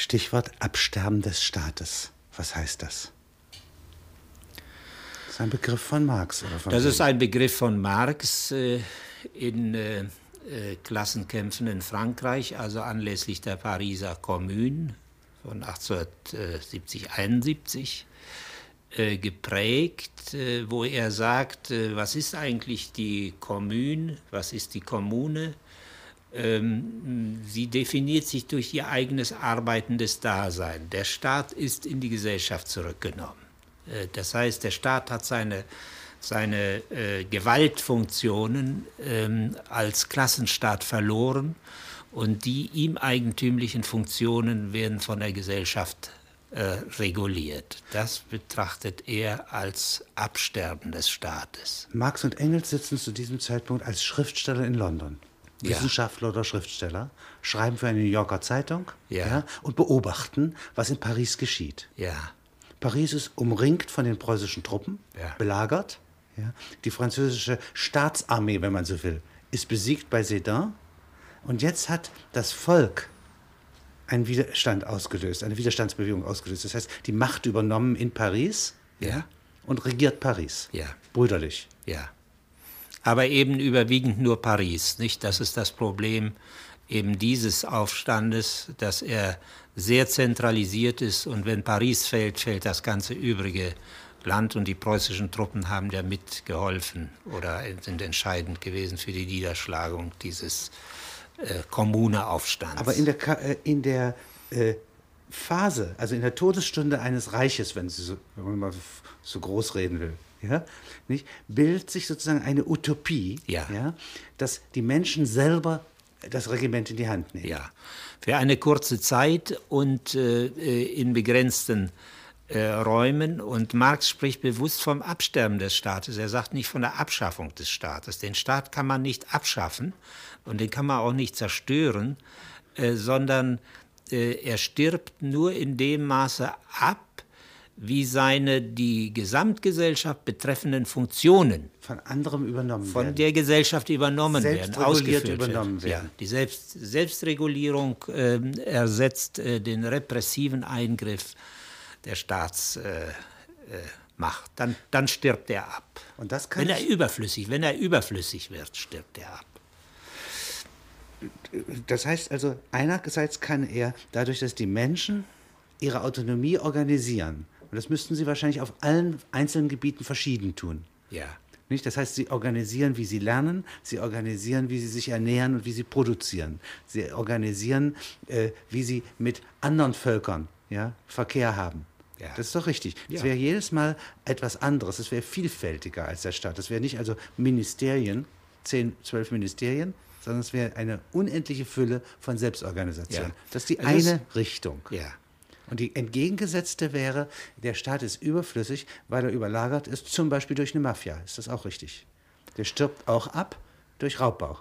Stichwort Absterben des Staates. Was heißt das? Das ist ein Begriff von Marx. Oder von das ist ein Begriff von Marx äh, in äh, äh, Klassenkämpfen in Frankreich, also anlässlich der Pariser Kommune von 1870, 71 äh, geprägt, äh, wo er sagt, was ist eigentlich die Kommune, was ist die Kommune? Ähm, sie definiert sich durch ihr eigenes arbeitendes Dasein. Der Staat ist in die Gesellschaft zurückgenommen. Das heißt, der Staat hat seine, seine äh, Gewaltfunktionen ähm, als Klassenstaat verloren und die ihm eigentümlichen Funktionen werden von der Gesellschaft äh, reguliert. Das betrachtet er als Absterben des Staates. Marx und Engels sitzen zu diesem Zeitpunkt als Schriftsteller in London. Ja. Wissenschaftler oder Schriftsteller, schreiben für eine New Yorker Zeitung ja. ja. und beobachten, was in Paris geschieht. Ja. Paris ist umringt von den preußischen Truppen, belagert. Die französische Staatsarmee, wenn man so will, ist besiegt bei Sedan. Und jetzt hat das Volk einen Widerstand ausgelöst, eine Widerstandsbewegung ausgelöst. Das heißt, die Macht übernommen in Paris ja. und regiert Paris. Ja. Brüderlich. Ja. Aber eben überwiegend nur Paris, nicht? Das ist das Problem eben dieses Aufstandes, dass er sehr zentralisiert ist und wenn Paris fällt, fällt das ganze übrige Land und die preußischen Truppen haben ja mitgeholfen oder sind entscheidend gewesen für die Niederschlagung dieses äh, Kommuneaufstands. Aber in der, äh, in der äh, Phase, also in der Todesstunde eines Reiches, wenn, so, wenn man mal so groß reden will, ja, nicht, bildet sich sozusagen eine Utopie, ja. Ja, dass die Menschen selber das Regiment in die Hand nehmen. Ja, für eine kurze Zeit und äh, äh in begrenzten äh, Räumen. Und Marx spricht bewusst vom Absterben des Staates. Er sagt nicht von der Abschaffung des Staates. Den Staat kann man nicht abschaffen, und den kann man auch nicht zerstören, äh, sondern äh, er stirbt nur in dem Maße ab, wie seine die Gesamtgesellschaft betreffenden Funktionen von anderem übernommen von werden. der Gesellschaft übernommen werden, ausgeführt übernommen werden. Ja, die Selbst, Selbstregulierung äh, ersetzt äh, den repressiven Eingriff der Staatsmacht. Äh, dann, dann stirbt er ab. Und das kann wenn er überflüssig, wenn er überflüssig wird, stirbt er ab das heißt also, einerseits kann er dadurch, dass die Menschen ihre Autonomie organisieren, und das müssten sie wahrscheinlich auf allen einzelnen Gebieten verschieden tun. Ja. Nicht? Das heißt, sie organisieren, wie sie lernen, sie organisieren, wie sie sich ernähren und wie sie produzieren. Sie organisieren, äh, wie sie mit anderen Völkern ja, Verkehr haben. Ja. Das ist doch richtig. Es ja. wäre jedes Mal etwas anderes. Es wäre vielfältiger als der Staat. Es wäre nicht also Ministerien, zehn, zwölf Ministerien, sondern es wäre eine unendliche Fülle von Selbstorganisation. Ja. Das ist die also eine ist, Richtung. Ja. Und die entgegengesetzte wäre, der Staat ist überflüssig, weil er überlagert ist, zum Beispiel durch eine Mafia. Ist das auch richtig? Der stirbt auch ab durch Raubbau.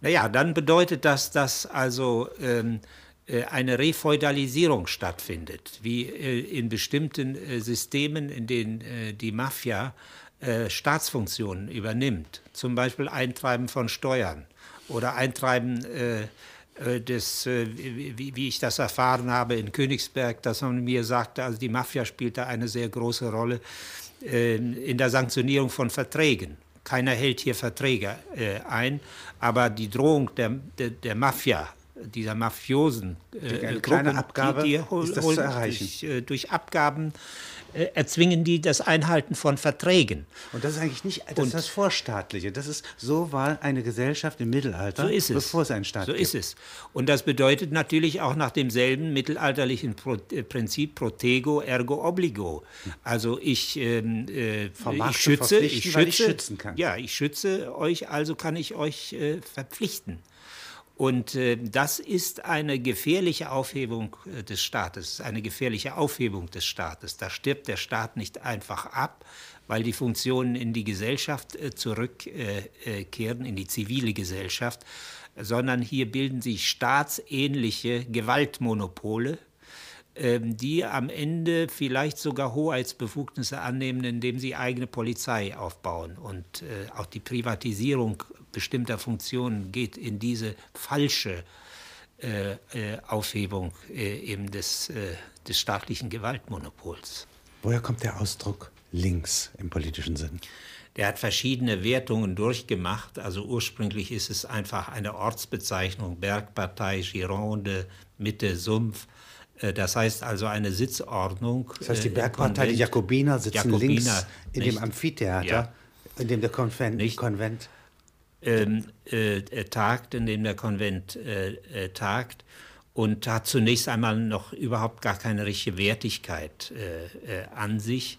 Naja, dann bedeutet das, dass also ähm, äh, eine Refeudalisierung stattfindet, wie äh, in bestimmten äh, Systemen, in denen äh, die Mafia äh, Staatsfunktionen übernimmt, zum Beispiel Eintreiben von Steuern oder Eintreiben äh, äh, des, äh, wie, ich das erfahren habe in Königsberg, dass man mir sagte, also die Mafia spielt da eine sehr große Rolle äh, in der Sanktionierung von Verträgen. Keiner hält hier Verträge ein, aber die Drohung der, der, der Mafia, dieser Mafiosen, äh, eine kleine Abgabe die, die ist das zu erreichen. Durch, äh, durch Abgaben äh, erzwingen die das Einhalten von Verträgen. Und das ist eigentlich nicht das, ist das Vorstaatliche. Das ist so war eine Gesellschaft im Mittelalter, so ist es. bevor es einen Staat so gibt. So ist es. Und das bedeutet natürlich auch nach demselben mittelalterlichen Pro äh, Prinzip Protego ergo obligo. Also ich, ähm, äh, ich schütze, ich schütze, ich schützen kann. Ja, ich schütze euch, also kann ich euch äh, verpflichten. Und äh, das ist eine gefährliche Aufhebung äh, des Staates, eine gefährliche Aufhebung des Staates. Da stirbt der Staat nicht einfach ab, weil die Funktionen in die Gesellschaft äh, zurückkehren, in die zivile Gesellschaft, sondern hier bilden sich staatsähnliche Gewaltmonopole, ähm, die am Ende vielleicht sogar Hoheitsbefugnisse annehmen, indem sie eigene Polizei aufbauen. Und äh, auch die Privatisierung bestimmter Funktionen geht in diese falsche Aufhebung eben des, des staatlichen Gewaltmonopols. Woher kommt der Ausdruck links im politischen Sinn? Der hat verschiedene Wertungen durchgemacht. Also ursprünglich ist es einfach eine Ortsbezeichnung, Bergpartei, Gironde, Mitte, Sumpf. Äh, das heißt also eine Sitzordnung. Das heißt, die äh, Bergpartei, die Jakobiner sitzen Jakobiner, links in nicht, dem Amphitheater, ja, in dem der Konvent, nicht, Konvent ähm, äh, tagt, in dem der Konvent äh, äh, tagt und hat zunächst einmal noch überhaupt gar keine richtige Wertigkeit äh, an sich.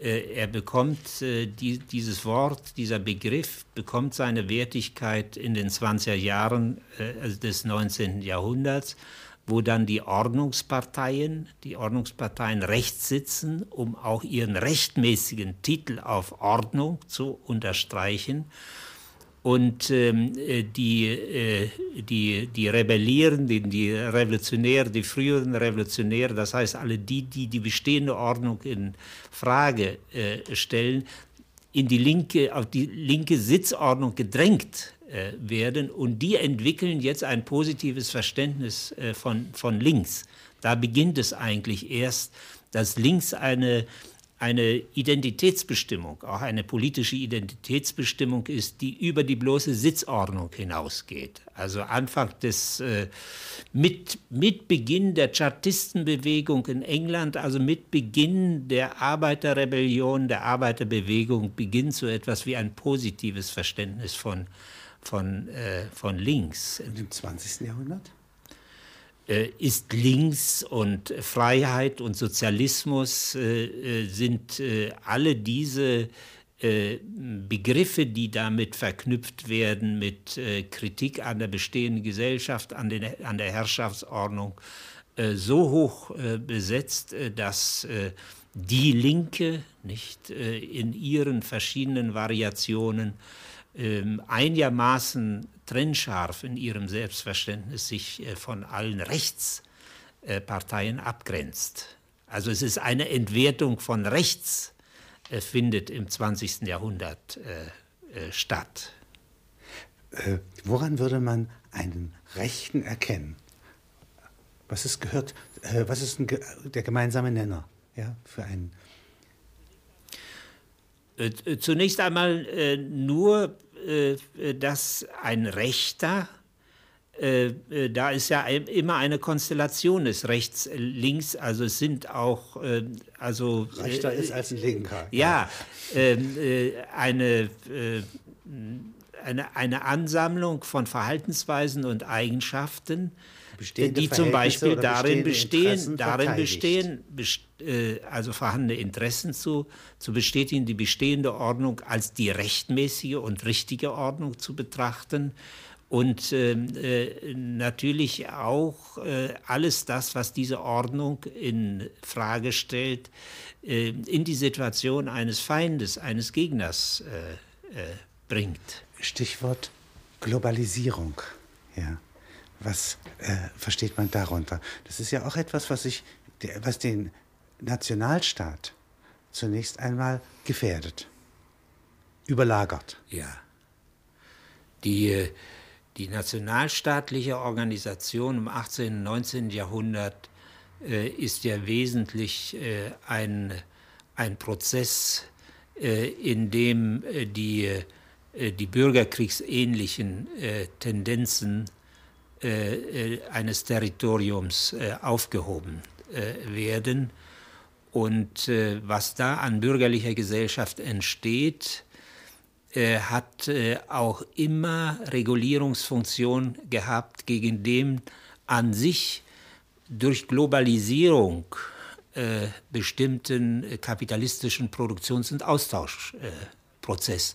Äh, er bekommt äh, die, dieses Wort, dieser Begriff bekommt seine Wertigkeit in den 20er Jahren äh, des 19. Jahrhunderts, wo dann die Ordnungsparteien, die Ordnungsparteien rechts sitzen, um auch ihren rechtmäßigen Titel auf Ordnung zu unterstreichen und ähm, äh, die, äh, die, die Rebellierenden, die Revolutionäre, die früheren Revolutionäre, das heißt alle die, die die bestehende Ordnung in Frage äh, stellen, in die linke, auf die linke Sitzordnung gedrängt äh, werden und die entwickeln jetzt ein positives Verständnis äh, von, von links. Da beginnt es eigentlich erst, dass links eine eine Identitätsbestimmung, auch eine politische Identitätsbestimmung ist, die über die bloße Sitzordnung hinausgeht. Also Anfang des, äh, mit, mit Beginn der Chartistenbewegung in England, also mit Beginn der Arbeiterrebellion, der Arbeiterbewegung, beginnt so etwas wie ein positives Verständnis von, von, äh, von links. Und im 20. Jahrhundert? Äh, ist links und Freiheit und Sozialismus äh, äh, sind alle diese Begriffe, die damit verknüpft werden mit Kritik an der bestehenden Gesellschaft, an, den, an der Herrschaftsordnung, so hoch besetzt, dass die Linke nicht in ihren verschiedenen Variationen ähm, einigermaßen trennscharf in ihrem Selbstverständnis sich äh, von allen Rechtsparteien abgrenzt. Also es ist eine Entwertung von rechts, äh, findet im 20. Jahrhundert äh, statt. Äh, woran würde man einen Rechten erkennen? Was ist, gehört, äh, was ist der gemeinsame Nenner ja, für einen äh, zunächst einmal äh, nur, äh, dass ein Rechter, da ist ja immer eine Konstellation des Rechts, Links, also es sind auch, also... Rechter ist als ein Linker. Ja, ähm, eine, eine, eine Ansammlung von Verhaltensweisen und Eigenschaften, bestehende die zum Beispiel darin bestehen, darin bestehen, best, äh, also vorhandene Interessen zu, zu bestätigen, die bestehende Ordnung als die rechtmäßige und richtige Ordnung zu betrachten. Und ähm, äh, natürlich auch äh, alles das, was diese Ordnung in Frage stellt, äh, in die Situation eines Feindes, eines Gegners äh, äh, bringt. Stichwort Globalisierung. Ja. Was äh, versteht man darunter? Das ist ja auch etwas, was, ich, was den Nationalstaat zunächst einmal gefährdet, überlagert. Ja. Die, die nationalstaatliche Organisation im 18. und 19. Jahrhundert äh, ist ja wesentlich äh, ein, ein Prozess, äh, in dem äh, die, die bürgerkriegsähnlichen Tendenzen äh, äh, eines Territoriums äh, aufgehoben werden. Und was da an bürgerlicher Gesellschaft entsteht, hat auch immer Regulierungsfunktion gehabt gegen dem an sich durch Globalisierung bestimmten kapitalistischen Produktions- und Austauschprozess.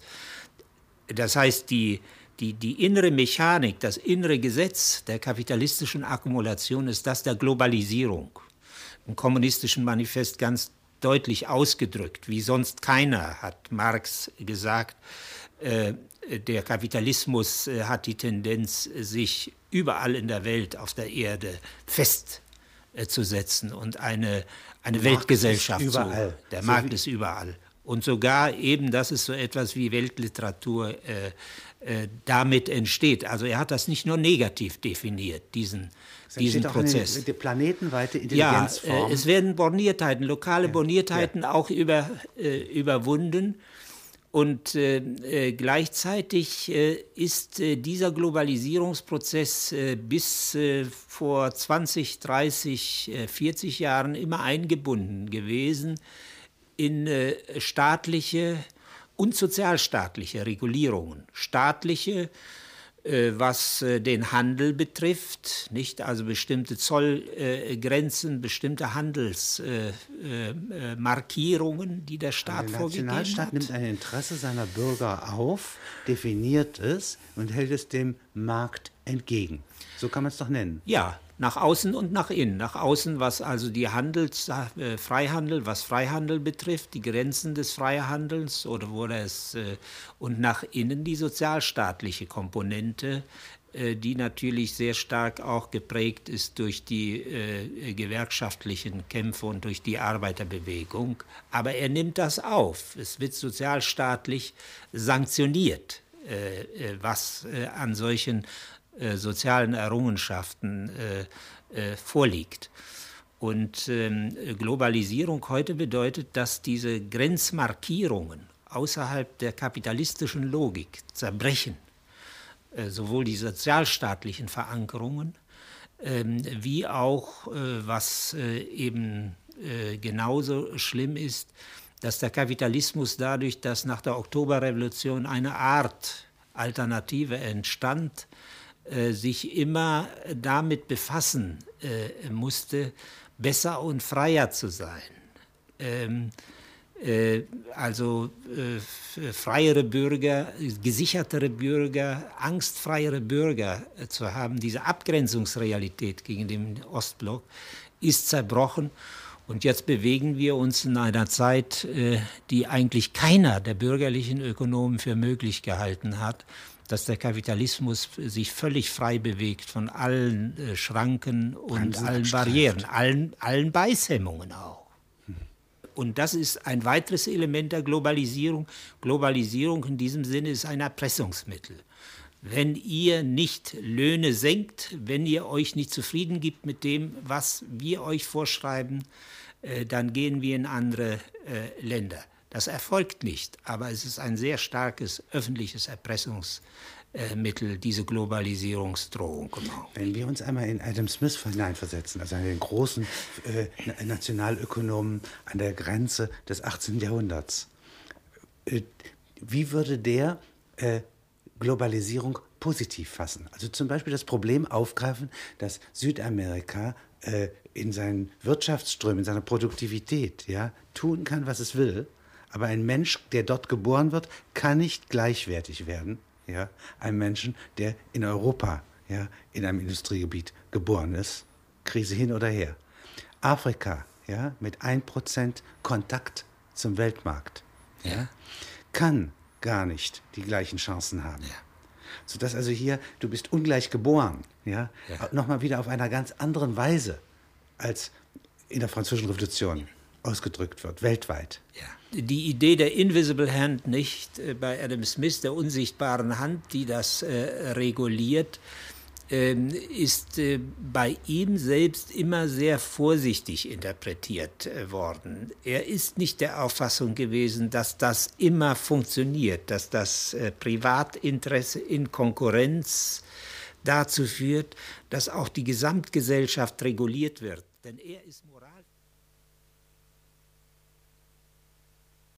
Das heißt, die, die, die innere Mechanik, das innere Gesetz der kapitalistischen Akkumulation ist das der Globalisierung. Im kommunistischen Manifest ganz deutlich ausgedrückt, wie sonst keiner, hat Marx gesagt. Äh, der Kapitalismus äh, hat die Tendenz, sich überall in der Welt auf der Erde festzusetzen und eine, eine Weltgesellschaft zu. Der Markt ist überall. Und sogar eben, dass es so etwas wie Weltliteratur äh, äh, damit entsteht. Also er hat das nicht nur negativ definiert, diesen, diesen Prozess. Eine, die planetenweite Intelligenzform. Ja, äh, es werden Borniertheiten, lokale ja, Borniertheiten ja. auch über, äh, überwunden. Und äh, äh, gleichzeitig ist dieser Globalisierungsprozess bis vor 20, 30, 40 Jahren immer eingebunden gewesen in staatliche und sozialstaatliche Regulierungen. Staatliche äh, was äh, den Handel betrifft, nicht also bestimmte Zollgrenzen, bestimmte Handelsmarkierungen, die der Staat der vorgegeben hat. Der Nationalstaat nimmt ein Interesse seiner Bürger auf, definiert es und hält es dem Markt entgegen. So kann man es doch nennen. Ja, nach außen und nach innen. Nach außen, was also die Handels, äh, Freihandel, was Freihandel betrifft, die Grenzen des Freihandels oder wo es äh, und nach innen die sozialstaatliche Komponente, äh, die natürlich sehr stark auch geprägt ist durch die äh, gewerkschaftlichen Kämpfe und durch die Arbeiterbewegung. Aber er nimmt das auf. Es wird sozialstaatlich sanktioniert, äh, äh, was an solchen äh, sozialen Errungenschaften äh, äh, vorliegt. Und ähm, Globalisierung heute bedeutet, dass diese Grenzmarkierungen außerhalb der kapitalistischen Logik zerbrechen, sowohl die sozialstaatlichen Verankerungen ähm, wie auch, was eben genauso schlimm ist, dass der Kapitalismus dadurch, dass nach der Oktoberrevolution eine Art Alternative entstand, äh, sich immer damit befassen äh, musste, besser und freier zu sein. Ähm, äh, also äh, freiere Bürger, gesichertere Bürger, angstfreiere Bürger äh, zu haben. Diese Abgrenzungsrealität gegen den Ostblock ist zerbrochen. Und jetzt bewegen wir uns in einer Zeit, äh, die eigentlich keiner der bürgerlichen Ökonomen für möglich gehalten hat, dass der Kapitalismus sich völlig frei bewegt von allen äh, Schranken und Bremsen allen Barrieren, allen, allen Beißhemmungen auch. Und das ist ein weiteres Element der Globalisierung. Globalisierung in diesem Sinne ist ein Erpressungsmittel. Wenn ihr nicht Löhne senkt, wenn ihr euch nicht zufrieden gibt mit dem, was wir euch vorschreiben, äh, dann gehen wir in andere äh, Länder. Das erfolgt nicht, aber es ist ein sehr starkes öffentliches Erpressungsmittel, diese Globalisierungsdrohung. Wenn wir uns einmal in Adam Smith hineinversetzen, also einen großen äh, Nationalökonomen an der Grenze des 18. Jahrhunderts, äh, wie würde der äh, Globalisierung positiv fassen? Also zum Beispiel das Problem aufgreifen, dass Südamerika äh, in seinen Wirtschaftsströmen, in seiner Produktivität ja, tun kann, was es will aber ein Mensch, der dort geboren wird, kann nicht gleichwertig werden, ja, einem Menschen, der in Europa, ja, in einem Industriegebiet geboren ist. Krise hin oder her. Afrika, ja, mit 1% Kontakt zum Weltmarkt, ja, kann gar nicht die gleichen Chancen haben. Ja. Sodass also hier, du bist ungleich geboren, ja, ja. nochmal wieder auf einer ganz anderen Weise als in der Französischen Revolution ausgedrückt wird, weltweit. Ja die Idee der Invisible Hand nicht äh, bei Adam Smith, der unsichtbaren Hand, die das äh, reguliert, äh, ist äh, bei ihm selbst immer sehr vorsichtig interpretiert äh, worden. Er ist nicht der Auffassung gewesen, dass das immer funktioniert, dass das äh, Privatinteresse in Konkurrenz dazu führt, dass auch die Gesamtgesellschaft reguliert wird. Denn er ist moral